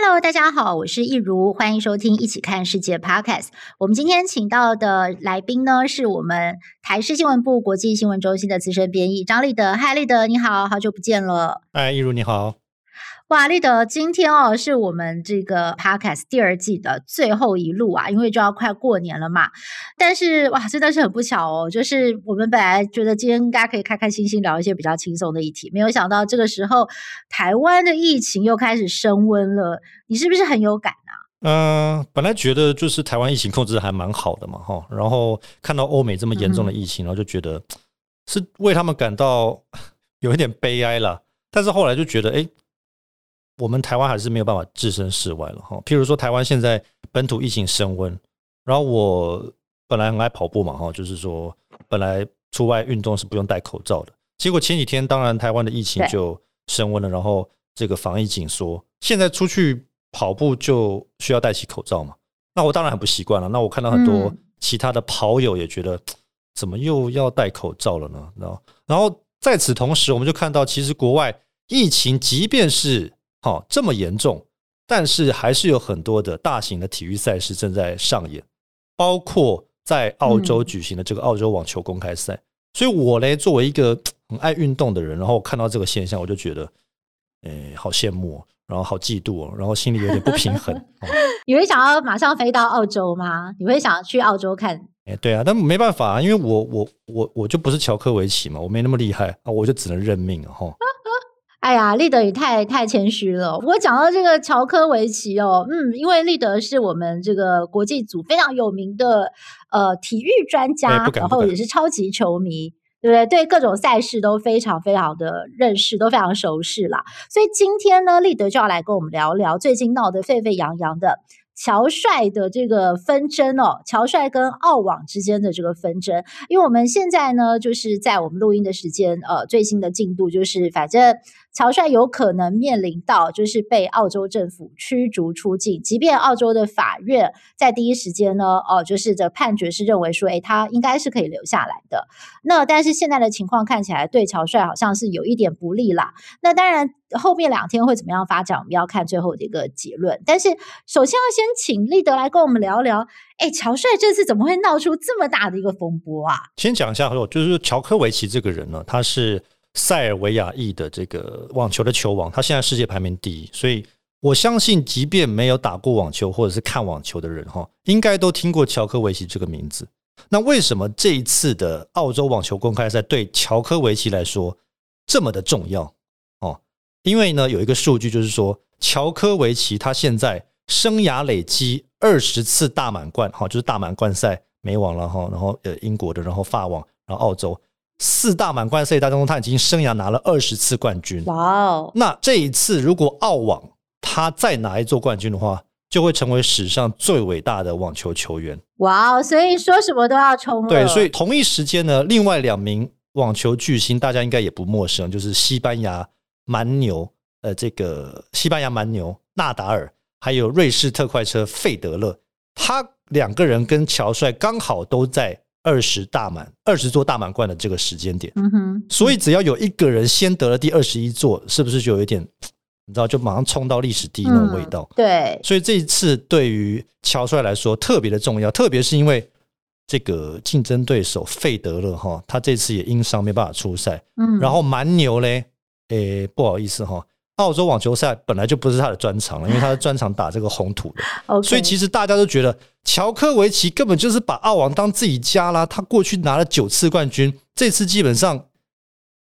Hello，大家好，我是亦如，欢迎收听《一起看世界》Podcast。我们今天请到的来宾呢，是我们台视新闻部国际新闻中心的资深编译张立德。嗨，立德，你好，好久不见了。哎，亦如，你好。哇，立德，今天哦，是我们这个 podcast 第二季的最后一路啊，因为就要快过年了嘛。但是哇，真的是很不巧哦，就是我们本来觉得今天应该可以开开心心聊一些比较轻松的议题，没有想到这个时候台湾的疫情又开始升温了。你是不是很有感啊？嗯、呃，本来觉得就是台湾疫情控制还蛮好的嘛，哈，然后看到欧美这么严重的疫情，嗯、然后就觉得是为他们感到 有一点悲哀了。但是后来就觉得，哎。我们台湾还是没有办法置身事外了哈。譬如说，台湾现在本土疫情升温，然后我本来很爱跑步嘛哈，就是说本来出外运动是不用戴口罩的。结果前几天，当然台湾的疫情就升温了，然后这个防疫紧缩，现在出去跑步就需要戴起口罩嘛。那我当然很不习惯了。那我看到很多其他的跑友也觉得，怎么又要戴口罩了呢？然后，然后在此同时，我们就看到，其实国外疫情即便是好，这么严重，但是还是有很多的大型的体育赛事正在上演，包括在澳洲举行的这个澳洲网球公开赛。所以，我呢，作为一个很爱运动的人，然后看到这个现象，我就觉得，诶，好羡慕，然后好嫉妒，然后心里有点不平衡。你会想要马上飞到澳洲吗？你会想要去澳洲看？诶，对啊，但没办法啊，因为我我我我就不是乔科维奇嘛，我没那么厉害啊，我就只能认命啊，哈。哎呀，立德也太太谦虚了。不过讲到这个乔科维奇哦，嗯，因为立德是我们这个国际组非常有名的呃体育专家，欸、然后也是超级球迷，对不对？对各种赛事都非常非常的认识，都非常熟悉啦。所以今天呢，立德就要来跟我们聊聊最近闹得沸沸扬扬的。乔帅的这个纷争哦，乔帅跟澳网之间的这个纷争，因为我们现在呢，就是在我们录音的时间，呃，最新的进度就是，反正乔帅有可能面临到就是被澳洲政府驱逐出境，即便澳洲的法院在第一时间呢，哦、就是的判决是认为说，诶，他应该是可以留下来的。那但是现在的情况看起来对乔帅好像是有一点不利啦。那当然。后面两天会怎么样发展？我们要看最后的一个结论。但是首先要先请立德来跟我们聊聊。哎，乔帅这次怎么会闹出这么大的一个风波啊？先讲一下，就是乔科维奇这个人呢，他是塞尔维亚裔的这个网球的球王，他现在世界排名第一。所以我相信，即便没有打过网球或者是看网球的人哈，应该都听过乔科维奇这个名字。那为什么这一次的澳洲网球公开赛对乔科维奇来说这么的重要哦？因为呢，有一个数据就是说，乔科维奇他现在生涯累积二十次大满贯，哈，就是大满贯赛美网了哈，然后呃英国的，然后法网，然后澳洲四大满贯赛当中，他已经生涯拿了二十次冠军。哇哦！那这一次如果澳网他再拿一座冠军的话，就会成为史上最伟大的网球球员。哇哦！所以说什么都要冲了。对，所以同一时间呢，另外两名网球巨星大家应该也不陌生，就是西班牙。蛮牛，呃，这个西班牙蛮牛纳达尔，还有瑞士特快车费德勒，他两个人跟乔帅刚好都在二十大满二十座大满贯的这个时间点，嗯哼，所以只要有一个人先得了第二十一座，是不是就有一点，你知道，就马上冲到历史第一那种味道？对，所以这一次对于乔帅来说特别的重要，特别是因为这个竞争对手费德勒哈，他这次也因伤没办法出赛，嗯，然后蛮牛嘞。诶、欸，不好意思哈，澳洲网球赛本来就不是他的专长了，因为他的专长打这个红土的. 所以其实大家都觉得乔科维奇根本就是把澳网当自己家啦。他过去拿了九次冠军，这次基本上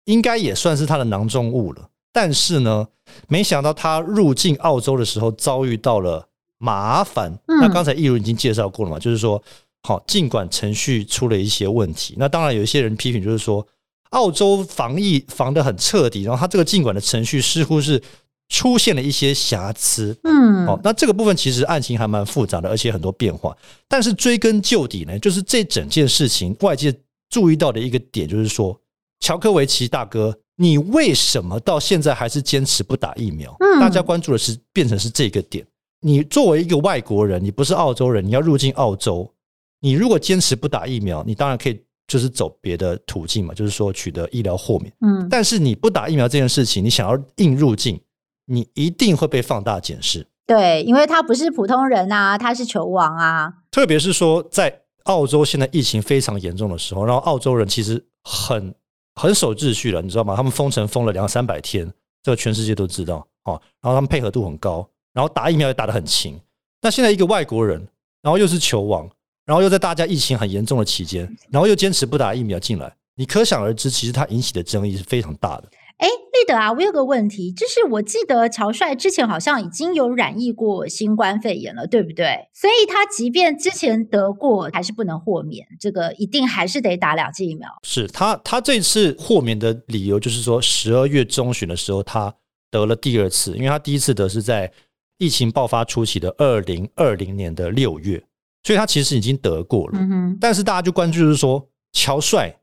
应该也算是他的囊中物了。但是呢，没想到他入境澳洲的时候遭遇到了麻烦。嗯、那刚才易如已经介绍过了嘛，就是说，好，尽管程序出了一些问题，那当然有一些人批评，就是说。澳洲防疫防得很彻底，然后他这个进馆的程序似乎是出现了一些瑕疵。嗯，哦，那这个部分其实案情还蛮复杂的，而且很多变化。但是追根究底呢，就是这整件事情外界注意到的一个点，就是说，乔科维奇大哥，你为什么到现在还是坚持不打疫苗？嗯，大家关注的是变成是这个点。你作为一个外国人，你不是澳洲人，你要入境澳洲，你如果坚持不打疫苗，你当然可以就是走别的途径嘛，就是说取得医疗豁免。嗯，但是你不打疫苗这件事情，你想要硬入境，你一定会被放大检视。对，因为他不是普通人啊，他是球王啊。特别是说，在澳洲现在疫情非常严重的时候，然后澳洲人其实很很守秩序了，你知道吗？他们封城封了两三百天，这个全世界都知道哦。然后他们配合度很高。然后打疫苗也打得很勤，那现在一个外国人，然后又是球王，然后又在大家疫情很严重的期间，然后又坚持不打疫苗进来，你可想而知，其实它引起的争议是非常大的。哎，立德啊，我有个问题，就是我记得乔帅之前好像已经有染疫过新冠肺炎了，对不对？所以他即便之前得过，还是不能豁免，这个一定还是得打两剂疫苗。是他，他这次豁免的理由就是说，十二月中旬的时候他得了第二次，因为他第一次得是在。疫情爆发初期的二零二零年的六月，所以他其实已经得过了。但是大家就关注就是说，乔帅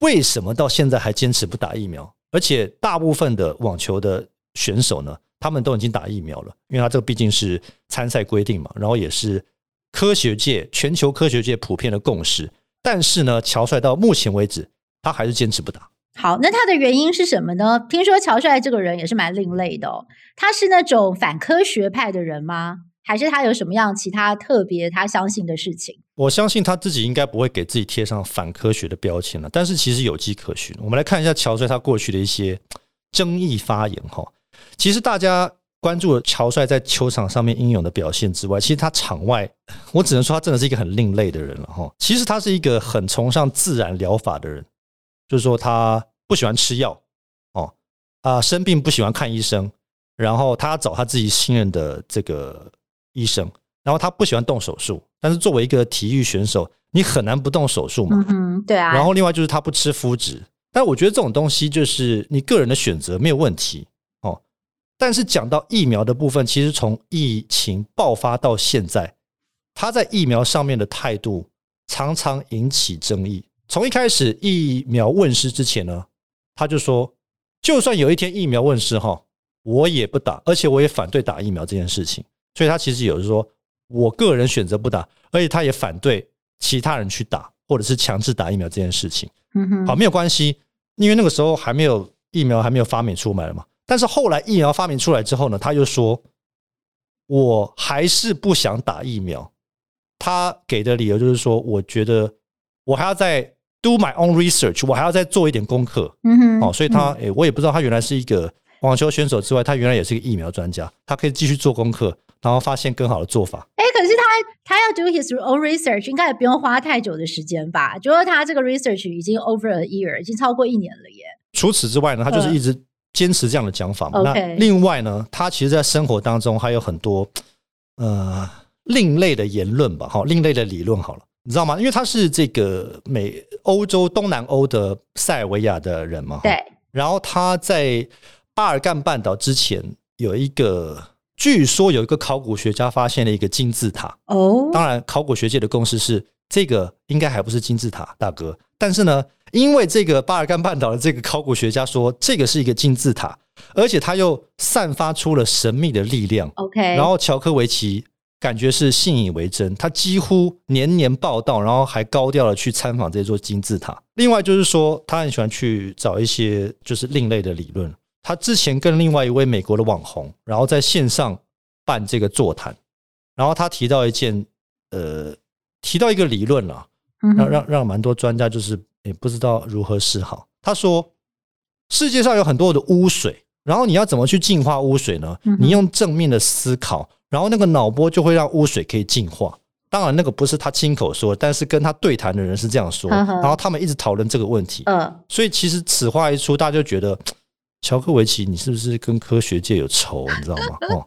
为什么到现在还坚持不打疫苗？而且大部分的网球的选手呢，他们都已经打疫苗了，因为他这个毕竟是参赛规定嘛，然后也是科学界、全球科学界普遍的共识。但是呢，乔帅到目前为止，他还是坚持不打。好，那他的原因是什么呢？听说乔帅这个人也是蛮另类的哦。他是那种反科学派的人吗？还是他有什么样其他特别他相信的事情？我相信他自己应该不会给自己贴上反科学的标签了。但是其实有迹可循。我们来看一下乔帅他过去的一些争议发言哈。其实大家关注了乔帅在球场上面英勇的表现之外，其实他场外，我只能说他真的是一个很另类的人了哈。其实他是一个很崇尚自然疗法的人。就是说，他不喜欢吃药，哦，啊，生病不喜欢看医生，然后他找他自己信任的这个医生，然后他不喜欢动手术，但是作为一个体育选手，你很难不动手术嘛，嗯，对啊。然后另外就是他不吃麸质，但我觉得这种东西就是你个人的选择，没有问题哦。但是讲到疫苗的部分，其实从疫情爆发到现在，他在疫苗上面的态度常常引起争议。从一开始疫苗问世之前呢，他就说，就算有一天疫苗问世哈，我也不打，而且我也反对打疫苗这件事情。所以他其实有说，我个人选择不打，而且他也反对其他人去打，或者是强制打疫苗这件事情。嗯哼，好，没有关系，因为那个时候还没有疫苗还没有发明出来了嘛。但是后来疫苗发明出来之后呢，他又说，我还是不想打疫苗。他给的理由就是说，我觉得我还要再。Do my own research，我还要再做一点功课。嗯哼，哦，所以他，诶，我也不知道他原来是一个网球选手之外，他原来也是一个疫苗专家。他可以继续做功课，然后发现更好的做法。诶，可是他他要 do his own research，应该也不用花太久的时间吧？就说他这个 research 已经 over a year，已经超过一年了耶。除此之外呢，他就是一直坚持这样的讲法那另外呢，他其实在生活当中还有很多呃另类的言论吧，好，另类的理论好了。你知道吗？因为他是这个美欧洲东南欧的塞尔维亚的人嘛。对。然后他在巴尔干半岛之前有一个，据说有一个考古学家发现了一个金字塔。哦。当然，考古学界的共识是这个应该还不是金字塔，大哥。但是呢，因为这个巴尔干半岛的这个考古学家说这个是一个金字塔，而且他又散发出了神秘的力量。OK。然后乔科维奇。感觉是信以为真，他几乎年年报到，然后还高调的去参访这座金字塔。另外就是说，他很喜欢去找一些就是另类的理论。他之前跟另外一位美国的网红，然后在线上办这个座谈，然后他提到一件呃，提到一个理论啊，让让让蛮多专家就是也不知道如何是好。他说，世界上有很多的污水，然后你要怎么去净化污水呢？你用正面的思考。然后那个脑波就会让污水可以净化。当然，那个不是他亲口说，但是跟他对谈的人是这样说。然后他们一直讨论这个问题。嗯，所以其实此话一出，大家就觉得乔科维奇，你是不是跟科学界有仇？你知道吗？哦，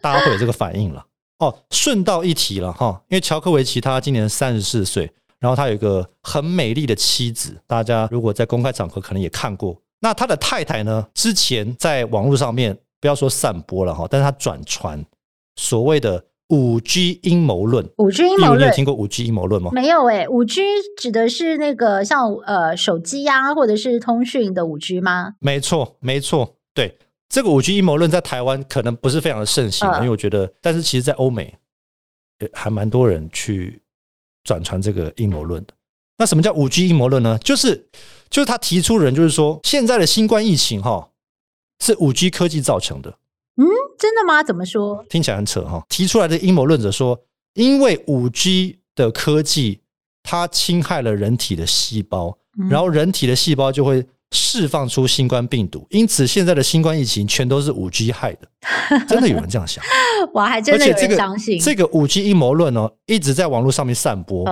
大家会有这个反应了。哦，顺道一提了哈，因为乔科维奇他今年三十四岁，然后他有一个很美丽的妻子，大家如果在公开场合可能也看过。那他的太太呢，之前在网络上面不要说散播了哈，但是他转传所谓的五 G 阴谋论。五 G 阴谋论，你有听过五 G 阴谋论吗？没有诶、欸，五 G 指的是那个像呃手机呀、啊，或者是通讯的五 G 吗？没错，没错，对，这个五 G 阴谋论在台湾可能不是非常的盛行，呃、因为我觉得，但是其实在欧美，还蛮多人去转传这个阴谋论的。那什么叫五 G 阴谋论呢？就是就是他提出人就是说，现在的新冠疫情哈是五 G 科技造成的。嗯，真的吗？怎么说？听起来很扯哈。提出来的阴谋论者说，因为五 G 的科技它侵害了人体的细胞，然后人体的细胞就会释放出新冠病毒，因此现在的新冠疫情全都是五 G 害的。真的有人这样想？我还真的有人相信这个五 G 阴谋论哦，一直在网络上面散播。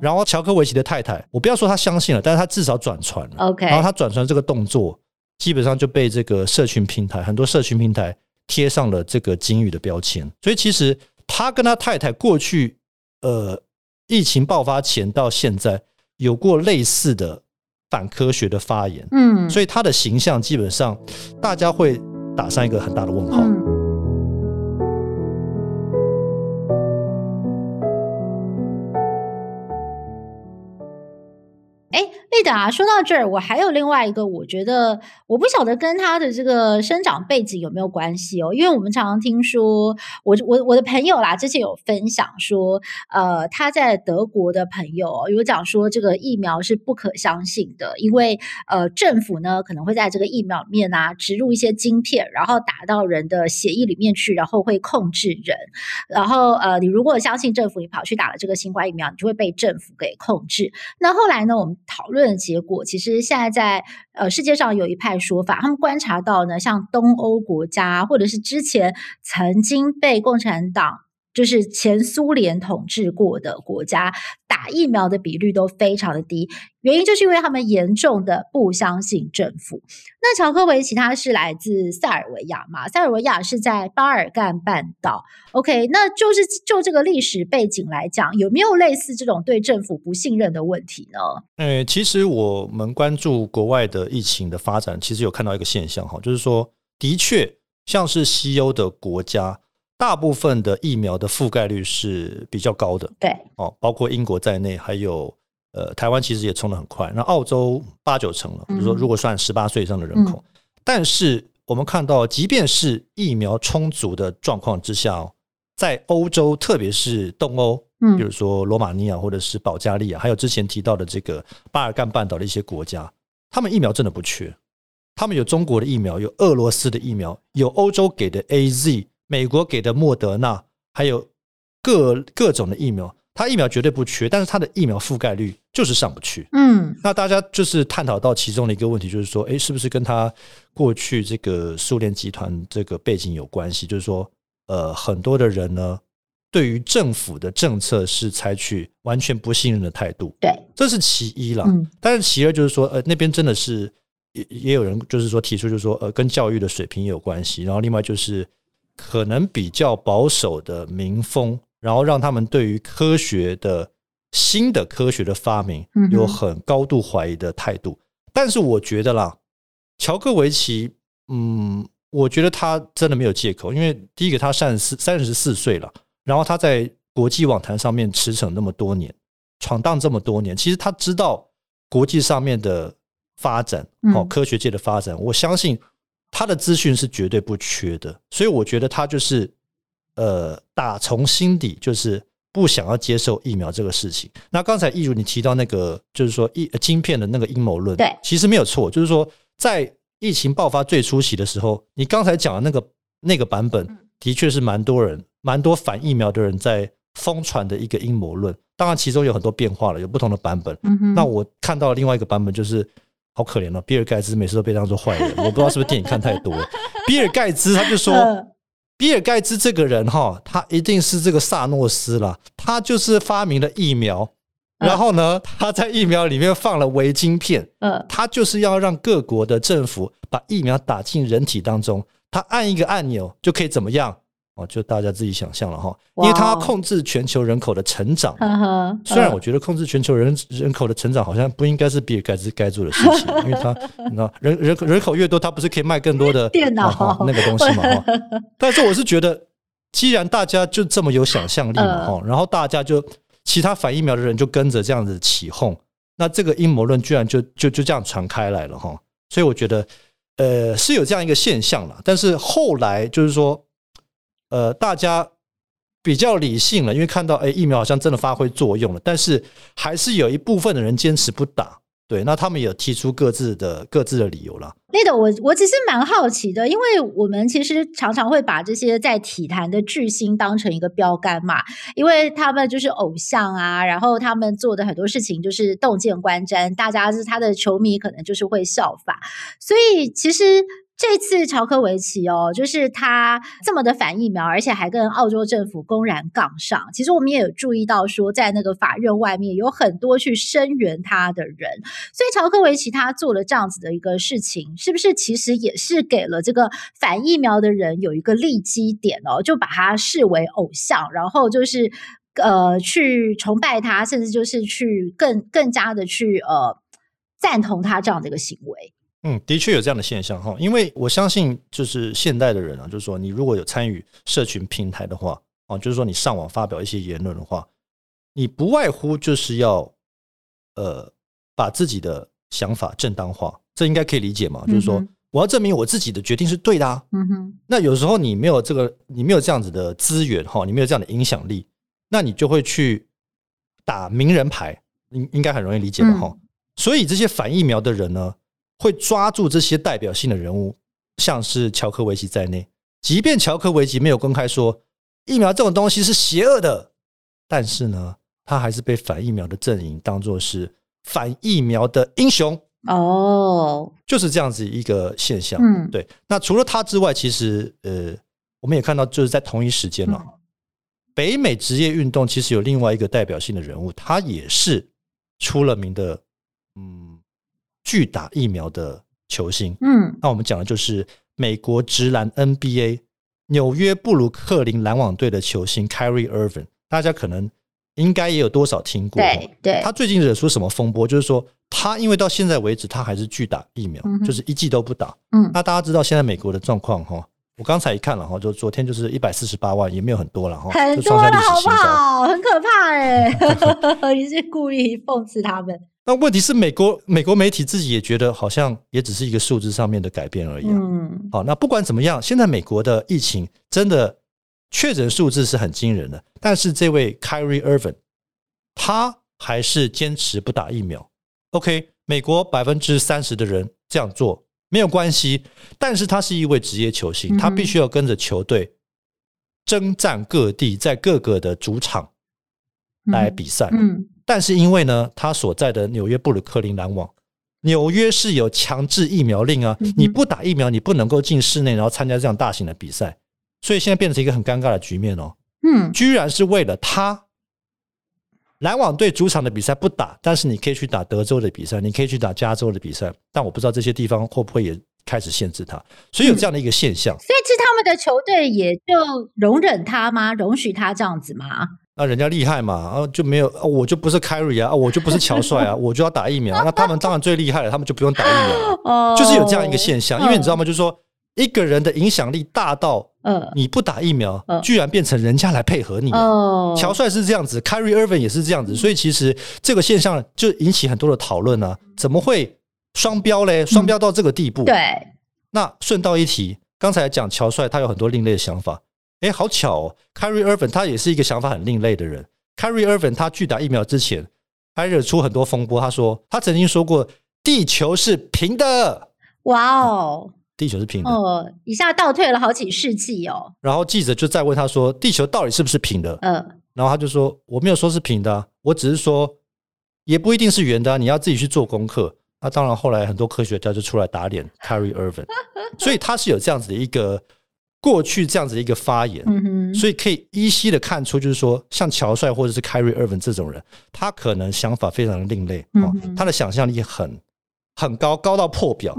然后乔科维奇的太太，我不要说他相信了，但是他至少转传了。OK，然后他转传这个动作，基本上就被这个社群平台很多社群平台贴上了这个金鱼的标签。所以其实他跟他太太过去，呃，疫情爆发前到现在有过类似的反科学的发言。嗯，所以他的形象基本上大家会打上一个很大的问号。嗯对的啊，说到这儿，我还有另外一个，我觉得我不晓得跟他的这个生长背景有没有关系哦，因为我们常常听说，我我我的朋友啦，之前有分享说，呃，他在德国的朋友有讲说，这个疫苗是不可相信的，因为呃，政府呢可能会在这个疫苗里面啊植入一些晶片，然后打到人的血液里面去，然后会控制人，然后呃，你如果相信政府，你跑去打了这个新冠疫苗，你就会被政府给控制。那后来呢，我们讨论。的结果，其实现在在呃世界上有一派说法，他们观察到呢，像东欧国家，或者是之前曾经被共产党。就是前苏联统治过的国家，打疫苗的比率都非常的低，原因就是因为他们严重的不相信政府。那乔科维奇他是来自塞尔维亚嘛？塞尔维亚是在巴尔干半岛。OK，那就是就这个历史背景来讲，有没有类似这种对政府不信任的问题呢？呃，其实我们关注国外的疫情的发展，其实有看到一个现象哈，就是说，的确像是西欧的国家。大部分的疫苗的覆盖率是比较高的，对。哦，包括英国在内，还有呃台湾其实也冲得很快。那澳洲八九成了，比如说如果算十八岁以上的人口，嗯、但是我们看到，即便是疫苗充足的状况之下，在欧洲，特别是东欧，嗯。比如说罗马尼亚或者是保加利亚，还有之前提到的这个巴尔干半岛的一些国家，他们疫苗真的不缺，他们有中国的疫苗，有俄罗斯的疫苗，有欧洲给的 AZ。美国给的莫德纳，还有各各种的疫苗，它疫苗绝对不缺，但是它的疫苗覆盖率就是上不去。嗯，那大家就是探讨到其中的一个问题，就是说，哎，是不是跟他过去这个苏联集团这个背景有关系？就是说，呃，很多的人呢，对于政府的政策是采取完全不信任的态度。对，这是其一了。嗯，但是其二就是说，呃，那边真的是也也有人就是说提出，就是说，呃，跟教育的水平也有关系。然后另外就是。可能比较保守的民风，然后让他们对于科学的新的科学的发明有很高度怀疑的态度。但是我觉得啦，乔克维奇，嗯，我觉得他真的没有借口，因为第一个他三十四三十四岁了，然后他在国际网坛上面驰骋那么多年，闯荡这么多年，其实他知道国际上面的发展，哦，科学界的发展，我相信。他的资讯是绝对不缺的，所以我觉得他就是，呃，打从心底就是不想要接受疫苗这个事情。那刚才易如你提到那个，就是说疫晶片的那个阴谋论，对，其实没有错，就是说在疫情爆发最初期的时候，你刚才讲的那个那个版本，的确是蛮多人、蛮多反疫苗的人在疯传的一个阴谋论。当然，其中有很多变化了，有不同的版本。那我看到另外一个版本就是。好可怜哦，比尔盖茨每次都被当做坏人，我不知道是不是电影看太多。比尔盖茨他就说，比尔盖茨这个人哈，他一定是这个萨诺斯啦，他就是发明了疫苗，然后呢，他在疫苗里面放了微晶片，嗯。他就是要让各国的政府把疫苗打进人体当中，他按一个按钮就可以怎么样，哦，就大家自己想象了哈，因为他控制全球人口的成长。Wow 虽然我觉得控制全球人人口的成长好像不应该是比尔盖茨该做的事情，因为他 你知道人人人口越多，他不是可以卖更多的电脑、哦、那个东西嘛？但是我是觉得，既然大家就这么有想象力嘛，哈，然后大家就其他反疫苗的人就跟着这样子起哄，那这个阴谋论居然就就就这样传开来了哈。所以我觉得，呃，是有这样一个现象了。但是后来就是说。呃，大家比较理性了，因为看到哎，疫苗好像真的发挥作用了，但是还是有一部分的人坚持不打。对，那他们也提出各自的各自的理由了。那个，我我其实蛮好奇的，因为我们其实常常会把这些在体坛的巨星当成一个标杆嘛，因为他们就是偶像啊，然后他们做的很多事情就是洞见观瞻，大家是他的球迷，可能就是会效法，所以其实。这次乔科维奇哦，就是他这么的反疫苗，而且还跟澳洲政府公然杠上。其实我们也有注意到，说在那个法院外面有很多去声援他的人。所以乔科维奇他做了这样子的一个事情，是不是其实也是给了这个反疫苗的人有一个利基点哦？就把他视为偶像，然后就是呃去崇拜他，甚至就是去更更加的去呃赞同他这样的一个行为。嗯，的确有这样的现象哈，因为我相信，就是现代的人啊，就是说，你如果有参与社群平台的话，啊，就是说你上网发表一些言论的话，你不外乎就是要，呃，把自己的想法正当化，这应该可以理解嘛？就是说，我要证明我自己的决定是对的啊。嗯哼。那有时候你没有这个，你没有这样子的资源哈，你没有这样的影响力，那你就会去打名人牌，应应该很容易理解吧？哈。所以这些反疫苗的人呢，会抓住这些代表性的人物，像是乔科维奇在内，即便乔科维奇没有公开说疫苗这种东西是邪恶的，但是呢，他还是被反疫苗的阵营当做是反疫苗的英雄哦，就是这样子一个现象。嗯，对。那除了他之外，其实呃，我们也看到，就是在同一时间了，北美职业运动其实有另外一个代表性的人物，他也是出了名的，嗯。拒打疫苗的球星，嗯，那我们讲的就是美国职篮 NBA 纽约布鲁克林篮网队的球星 Kyrie Irving，大家可能应该也有多少听过，对对。他最近惹出什么风波？就是说他因为到现在为止他还是拒打疫苗，嗯、就是一剂都不打。嗯，那大家知道现在美国的状况哈，我刚才一看了哈，就昨天就是一百四十八万，也没有很多了哈，很多了好不好？很可怕哎，你是故意讽刺他们。那问题是，美国美国媒体自己也觉得好像也只是一个数字上面的改变而已。嗯，好，那不管怎么样，现在美国的疫情真的确诊数字是很惊人的，但是这位 Kyrie Irving 他还是坚持不打疫苗。OK，美国百分之三十的人这样做没有关系，但是他是一位职业球星，他必须要跟着球队征战各地，在各个的主场来比赛。嗯。但是因为呢，他所在的纽约布鲁克林篮网，纽约是有强制疫苗令啊，你不打疫苗，你不能够进室内，然后参加这样大型的比赛，所以现在变成一个很尴尬的局面哦。嗯，居然是为了他，篮网队主场的比赛不打，但是你可以去打德州的比赛，你可以去打加州的比赛，但我不知道这些地方会不会也开始限制他，所以有这样的一个现象。所以是他们的球队也就容忍他吗？容许他这样子吗？那人家厉害嘛，啊就没有，我就不是 carry 啊，我就不是乔帅啊，我就要打疫苗。那他们当然最厉害了，他们就不用打疫苗，就是有这样一个现象。因为你知道吗？就是说一个人的影响力大到，嗯你不打疫苗，居然变成人家来配合你。乔帅是这样子，Kyrie Irving 也是这样子，所以其实这个现象就引起很多的讨论啊。怎么会双标嘞？双标到这个地步？对。那顺道一提，刚才讲乔帅，他有很多另类的想法。哎，好巧哦！Kyrie Irving 他也是一个想法很另类的人。Kyrie Irving 他拒打疫苗之前，还惹出很多风波。他说他曾经说过：“地球是平的。”哇哦，地球是平的哦，一下倒退了好几世纪哦。然后记者就再问他说：“地球到底是不是平的？”嗯，然后他就说：“我没有说是平的，我只是说也不一定是圆的，你要自己去做功课。”那当然，后来很多科学家就出来打脸 Carrie Irving，所以他是有这样子的一个。过去这样子的一个发言，所以可以依稀的看出，就是说，像乔帅或者是 Kyrie Irving 这种人，他可能想法非常的另类，他的想象力很很高，高到破表，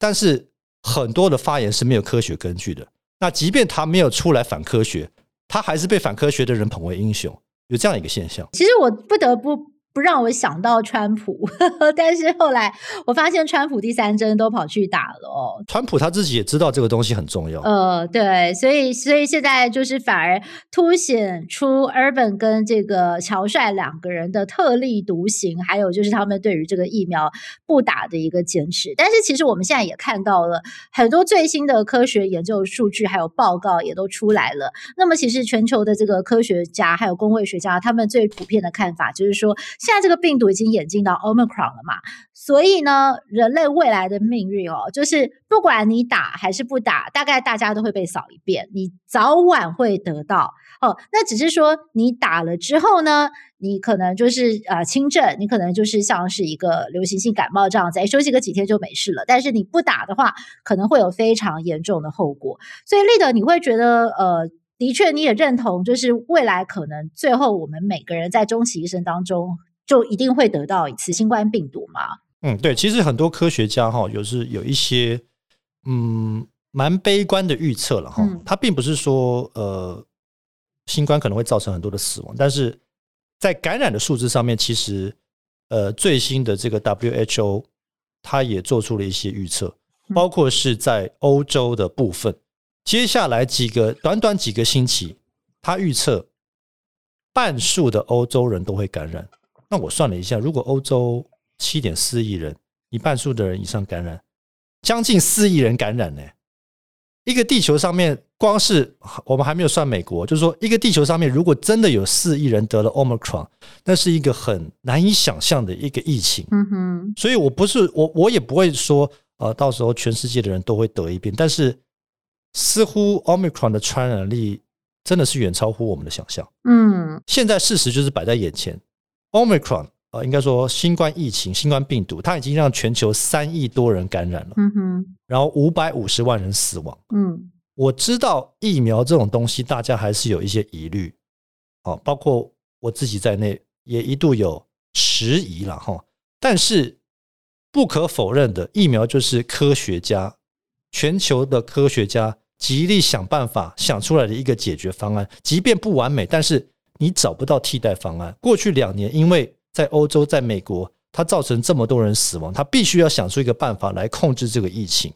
但是很多的发言是没有科学根据的，那即便他没有出来反科学，他还是被反科学的人捧为英雄，有这样一个现象。其实我不得不。不让我想到川普，呵呵，但是后来我发现川普第三针都跑去打了哦。川普他自己也知道这个东西很重要。呃，对，所以所以现在就是反而凸显出 Urban 跟这个乔帅两个人的特立独行，还有就是他们对于这个疫苗不打的一个坚持。但是其实我们现在也看到了很多最新的科学研究数据，还有报告也都出来了。那么其实全球的这个科学家还有公卫学家，他们最普遍的看法就是说。现在这个病毒已经演进到 Omicron 了嘛，所以呢，人类未来的命运哦，就是不管你打还是不打，大概大家都会被扫一遍，你早晚会得到哦。那只是说你打了之后呢，你可能就是呃轻症，你可能就是像是一个流行性感冒这样子，休息个几天就没事了。但是你不打的话，可能会有非常严重的后果。所以立德，你会觉得呃，的确你也认同，就是未来可能最后我们每个人在终其一生当中。就一定会得到一次新冠病毒吗？嗯，对，其实很多科学家哈，有是有一些嗯蛮悲观的预测了哈。他并不是说呃新冠可能会造成很多的死亡，但是在感染的数字上面，其实呃最新的这个 WHO 他也做出了一些预测，包括是在欧洲的部分，接下来几个短短几个星期，他预测半数的欧洲人都会感染。那我算了一下，如果欧洲七点四亿人，一半数的人以上感染，将近四亿人感染呢。一个地球上面，光是我们还没有算美国，就是说，一个地球上面，如果真的有四亿人得了 Omicron，那是一个很难以想象的一个疫情。嗯哼。所以我不是我，我也不会说，呃，到时候全世界的人都会得一遍。但是，似乎 Omicron 的传染力真的是远超乎我们的想象。嗯。现在事实就是摆在眼前。Omicron 啊，应该说新冠疫情、新冠病毒，它已经让全球三亿多人感染了，嗯哼，然后五百五十万人死亡，嗯，我知道疫苗这种东西，大家还是有一些疑虑，啊，包括我自己在内，也一度有迟疑了哈。但是不可否认的，疫苗就是科学家、全球的科学家极力想办法想出来的一个解决方案，即便不完美，但是。你找不到替代方案。过去两年，因为在欧洲、在美国，它造成这么多人死亡，它必须要想出一个办法来控制这个疫情。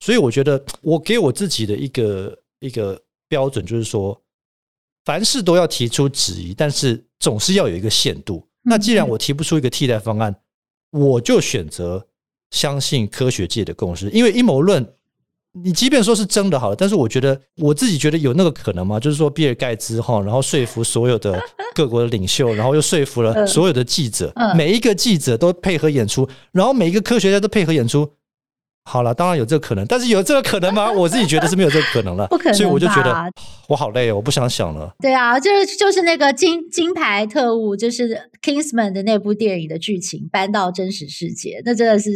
所以，我觉得我给我自己的一个一个标准就是说，凡事都要提出质疑，但是总是要有一个限度。那既然我提不出一个替代方案，我就选择相信科学界的共识，因为阴谋论。你即便说是真的好了，但是我觉得我自己觉得有那个可能吗？就是说，比尔盖茨哈，然后说服所有的各国的领袖，然后又说服了所有的记者，每一个记者都配合演出，然后每一个科学家都配合演出。好了，当然有这个可能，但是有这个可能吗？我自己觉得是没有这个可能了，不可能，所以我就觉得我好累哦，我不想想了。对啊，就是就是那个金金牌特务，就是 Kingsman 的那部电影的剧情搬到真实世界，那真的是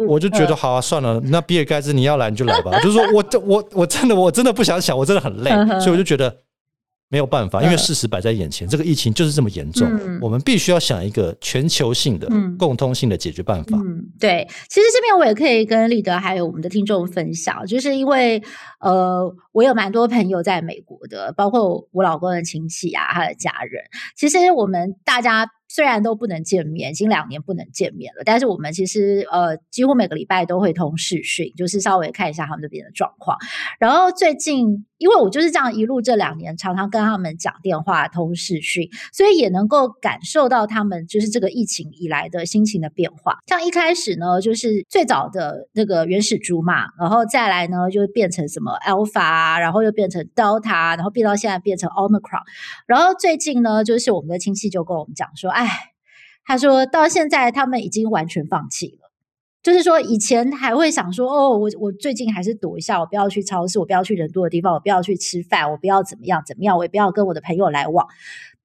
我，我就觉得好啊，算了，那比尔盖茨你要来你就来吧，就是说我我我真的我真的不想想，我真的很累，所以我就觉得。没有办法，因为事实摆在眼前，这个疫情就是这么严重，嗯、我们必须要想一个全球性的、共通性的解决办法。嗯，对，其实这边我也可以跟立德还有我们的听众分享，就是因为呃，我有蛮多朋友在美国的，包括我老公的亲戚啊，他的家人。其实我们大家。虽然都不能见面，已经两年不能见面了，但是我们其实呃几乎每个礼拜都会通视讯，就是稍微看一下他们这边的状况。然后最近，因为我就是这样一路这两年常常跟他们讲电话通视讯，所以也能够感受到他们就是这个疫情以来的心情的变化。像一开始呢，就是最早的那个原始株嘛，然后再来呢就变成什么 Alpha，然后又变成 Delta，然后变到现在变成 Omicron，然后最近呢，就是我们的亲戚就跟我们讲说。哎，他说到现在，他们已经完全放弃了。就是说，以前还会想说，哦，我我最近还是躲一下，我不要去超市，我不要去人多的地方，我不要去吃饭，我不要怎么样怎么样，我也不要跟我的朋友来往。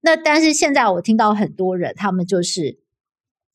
那但是现在，我听到很多人，他们就是，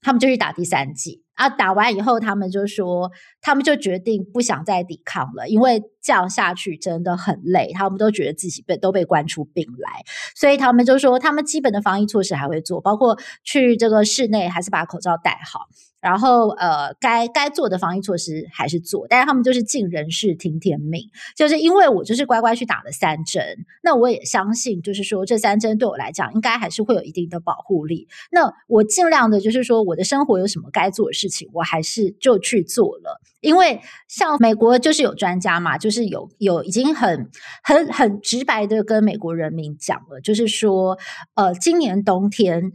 他们就去打第三剂。啊，打完以后，他们就说，他们就决定不想再抵抗了，因为这样下去真的很累。他们都觉得自己被都被关出病来，所以他们就说，他们基本的防疫措施还会做，包括去这个室内还是把口罩戴好。然后呃，该该做的防疫措施还是做，但是他们就是尽人事听天命，就是因为我就是乖乖去打了三针，那我也相信，就是说这三针对我来讲应该还是会有一定的保护力。那我尽量的，就是说我的生活有什么该做的事情，我还是就去做了。因为像美国就是有专家嘛，就是有有已经很很很直白的跟美国人民讲了，就是说呃，今年冬天。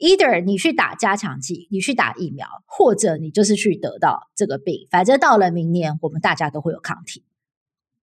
Either 你去打加强剂，你去打疫苗，或者你就是去得到这个病，反正到了明年，我们大家都会有抗体。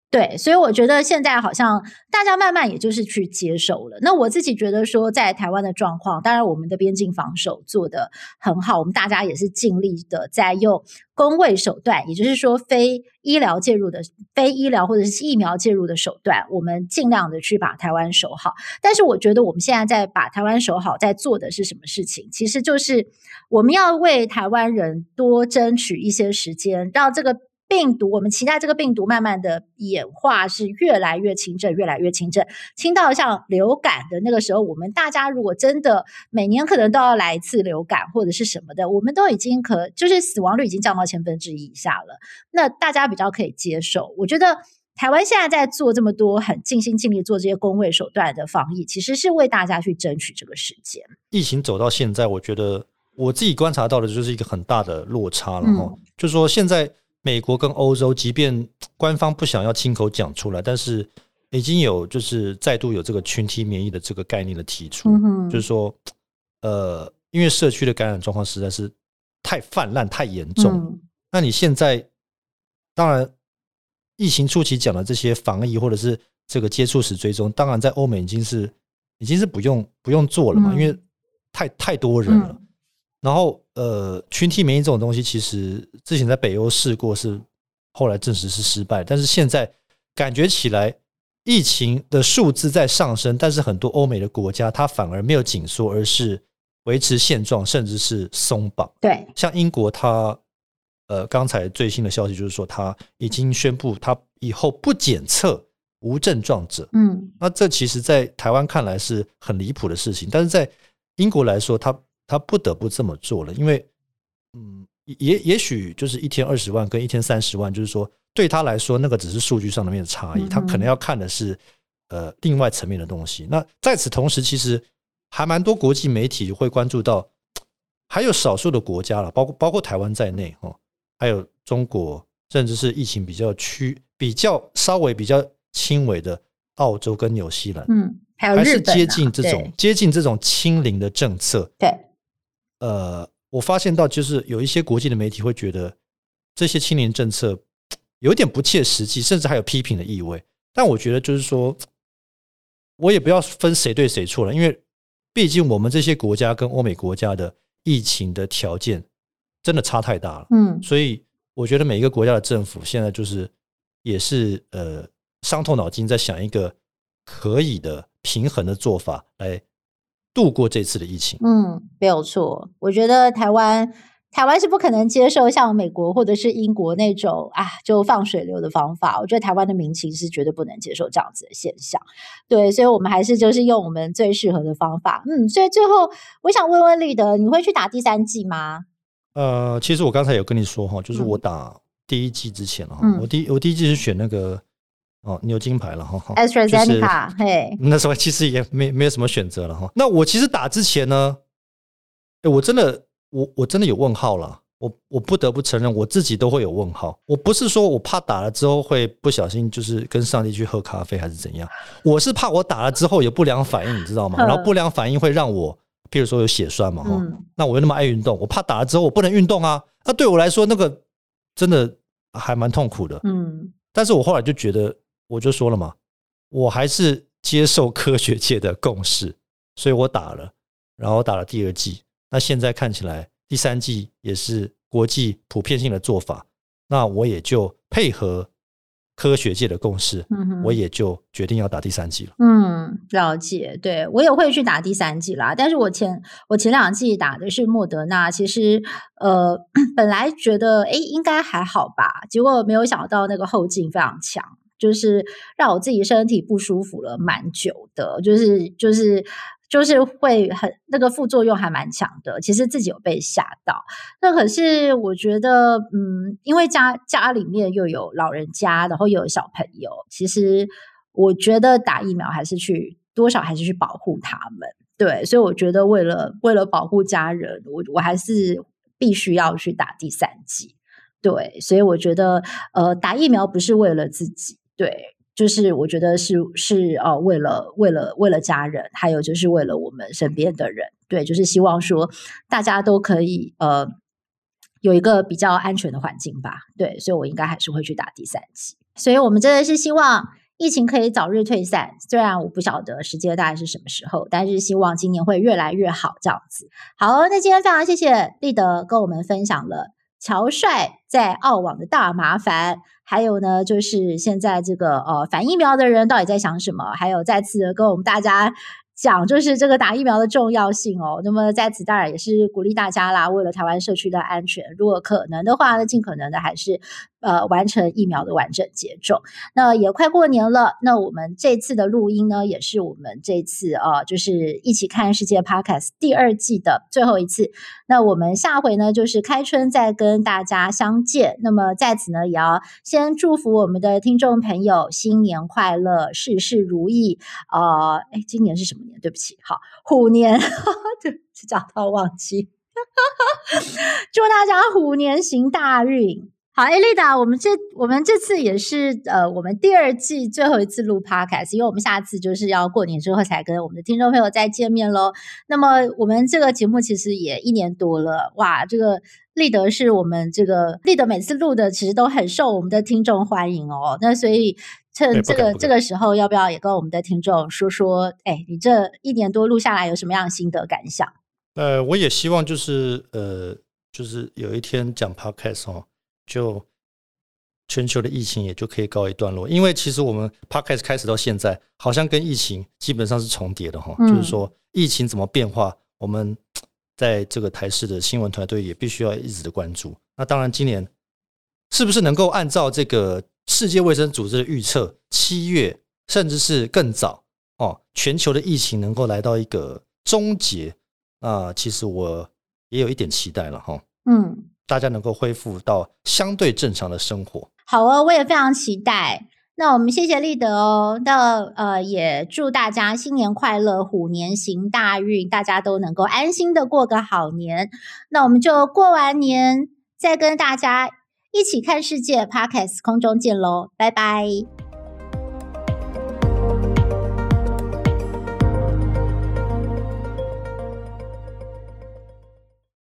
对，所以我觉得现在好像大家慢慢也就是去接受了。那我自己觉得说，在台湾的状况，当然我们的边境防守做得很好，我们大家也是尽力的在用公卫手段，也就是说非医疗介入的、非医疗或者是疫苗介入的手段，我们尽量的去把台湾守好。但是我觉得我们现在在把台湾守好，在做的是什么事情？其实就是我们要为台湾人多争取一些时间，让这个。病毒，我们期待这个病毒慢慢的演化是越来越轻症，越来越轻症，轻到像流感的那个时候，我们大家如果真的每年可能都要来一次流感或者是什么的，我们都已经可就是死亡率已经降到千分之一以下了，那大家比较可以接受。我觉得台湾现在在做这么多很尽心尽力做这些工卫手段的防疫，其实是为大家去争取这个时间。疫情走到现在，我觉得我自己观察到的就是一个很大的落差了哈，嗯、就是说现在。美国跟欧洲，即便官方不想要亲口讲出来，但是已经有就是再度有这个群体免疫的这个概念的提出，嗯、就是说，呃，因为社区的感染状况实在是太泛滥、太严重。嗯、那你现在当然疫情初期讲的这些防疫或者是这个接触史追踪，当然在欧美已经是已经是不用不用做了嘛，嗯、因为太太多人了。嗯然后，呃，群体免疫这种东西，其实之前在北欧试过，是后来证实是失败。但是现在感觉起来，疫情的数字在上升，但是很多欧美的国家，它反而没有紧缩，而是维持现状，甚至是松绑。对，像英国，它呃，刚才最新的消息就是说，它已经宣布，它以后不检测无症状者。嗯，那这其实，在台湾看来是很离谱的事情，但是在英国来说，它。他不得不这么做了，因为，嗯，也也许就是一天二十万跟一天三十万，就是说对他来说，那个只是数据上面的差异，他可能要看的是呃另外层面的东西。那在此同时，其实还蛮多国际媒体会关注到，还有少数的国家了，包括包括台湾在内哦，还有中国，甚至是疫情比较趋比较稍微比较轻微的澳洲跟纽西兰，嗯，还是接近这种接近这种清零的政策，对。呃，我发现到就是有一些国际的媒体会觉得这些青年政策有点不切实际，甚至还有批评的意味。但我觉得就是说，我也不要分谁对谁错了，因为毕竟我们这些国家跟欧美国家的疫情的条件真的差太大了。嗯，所以我觉得每一个国家的政府现在就是也是呃伤透脑筋在想一个可以的平衡的做法来。度过这次的疫情，嗯，没有错。我觉得台湾，台湾是不可能接受像美国或者是英国那种啊，就放水流的方法。我觉得台湾的民情是绝对不能接受这样子的现象。对，所以我们还是就是用我们最适合的方法。嗯，所以最后我想问问立德，你会去打第三季吗？呃，其实我刚才有跟你说哈，就是我打第一季之前哈，嗯、我第我第一季是选那个。哦，牛金牌了哈，AstraZeneca，嘿，那时候其实也没没有什么选择了哈。那我其实打之前呢，哎，我真的，我我真的有问号了。我我不得不承认，我自己都会有问号。我不是说我怕打了之后会不小心就是跟上帝去喝咖啡还是怎样，我是怕我打了之后有不良反应，你知道吗？然后不良反应会让我，譬如说有血栓嘛哈。那我又那么爱运动，我怕打了之后我不能运动啊。那对我来说，那个真的还蛮痛苦的。嗯，但是我后来就觉得。我就说了嘛，我还是接受科学界的共识，所以我打了，然后打了第二剂。那现在看起来第三剂也是国际普遍性的做法，那我也就配合科学界的共识，嗯哼，我也就决定要打第三剂了。嗯，了解，对，我也会去打第三剂啦。但是我前我前两剂打的是莫德纳，其实呃 本来觉得诶应该还好吧，结果没有想到那个后劲非常强。就是让我自己身体不舒服了蛮久的，就是就是就是会很那个副作用还蛮强的。其实自己有被吓到，那可是我觉得，嗯，因为家家里面又有老人家，然后又有小朋友，其实我觉得打疫苗还是去多少还是去保护他们。对，所以我觉得为了为了保护家人，我我还是必须要去打第三剂。对，所以我觉得，呃，打疫苗不是为了自己，对，就是我觉得是是呃，为了为了为了家人，还有就是为了我们身边的人，对，就是希望说大家都可以呃有一个比较安全的环境吧，对，所以我应该还是会去打第三剂。所以我们真的是希望疫情可以早日退散，虽然我不晓得时间大概是什么时候，但是希望今年会越来越好这样子。好，那今天非常谢谢立德跟我们分享了。乔帅在澳网的大麻烦，还有呢，就是现在这个呃反疫苗的人到底在想什么？还有再次的跟我们大家讲，就是这个打疫苗的重要性哦。那么在此当然也是鼓励大家啦，为了台湾社区的安全，如果可能的话呢，尽可能的还是。呃，完成疫苗的完整接种。那也快过年了，那我们这次的录音呢，也是我们这次呃，就是一起看世界 Podcast 第二季的最后一次。那我们下回呢，就是开春再跟大家相见。那么在此呢，也要先祝福我们的听众朋友新年快乐，事事如意。呃，哎，今年是什么年？对不起，好，虎年，就讲到忘记，祝大家虎年行大运。好，艾丽达，我们这我们这次也是呃，我们第二季最后一次录 Podcast，因为我们下次就是要过年之后才跟我们的听众朋友再见面喽。那么我们这个节目其实也一年多了，哇，这个立德是我们这个立德每次录的，其实都很受我们的听众欢迎哦。那所以趁这个这个时候，要不要也跟我们的听众说说，哎，你这一年多录下来有什么样的心得感想？呃，我也希望就是呃，就是有一天讲 Podcast 哦。就全球的疫情也就可以告一段落，因为其实我们 Podcast 开始到现在，好像跟疫情基本上是重叠的哈。嗯、就是说疫情怎么变化，我们在这个台视的新闻团队也必须要一直的关注。那当然，今年是不是能够按照这个世界卫生组织的预测，七月甚至是更早哦，全球的疫情能够来到一个终结啊？其实我也有一点期待了哈。嗯。大家能够恢复到相对正常的生活。好哦，我也非常期待。那我们谢谢立德哦。那呃，也祝大家新年快乐，虎年行大运，大家都能够安心的过个好年。那我们就过完年再跟大家一起看世界 parkas 空中见喽，拜拜。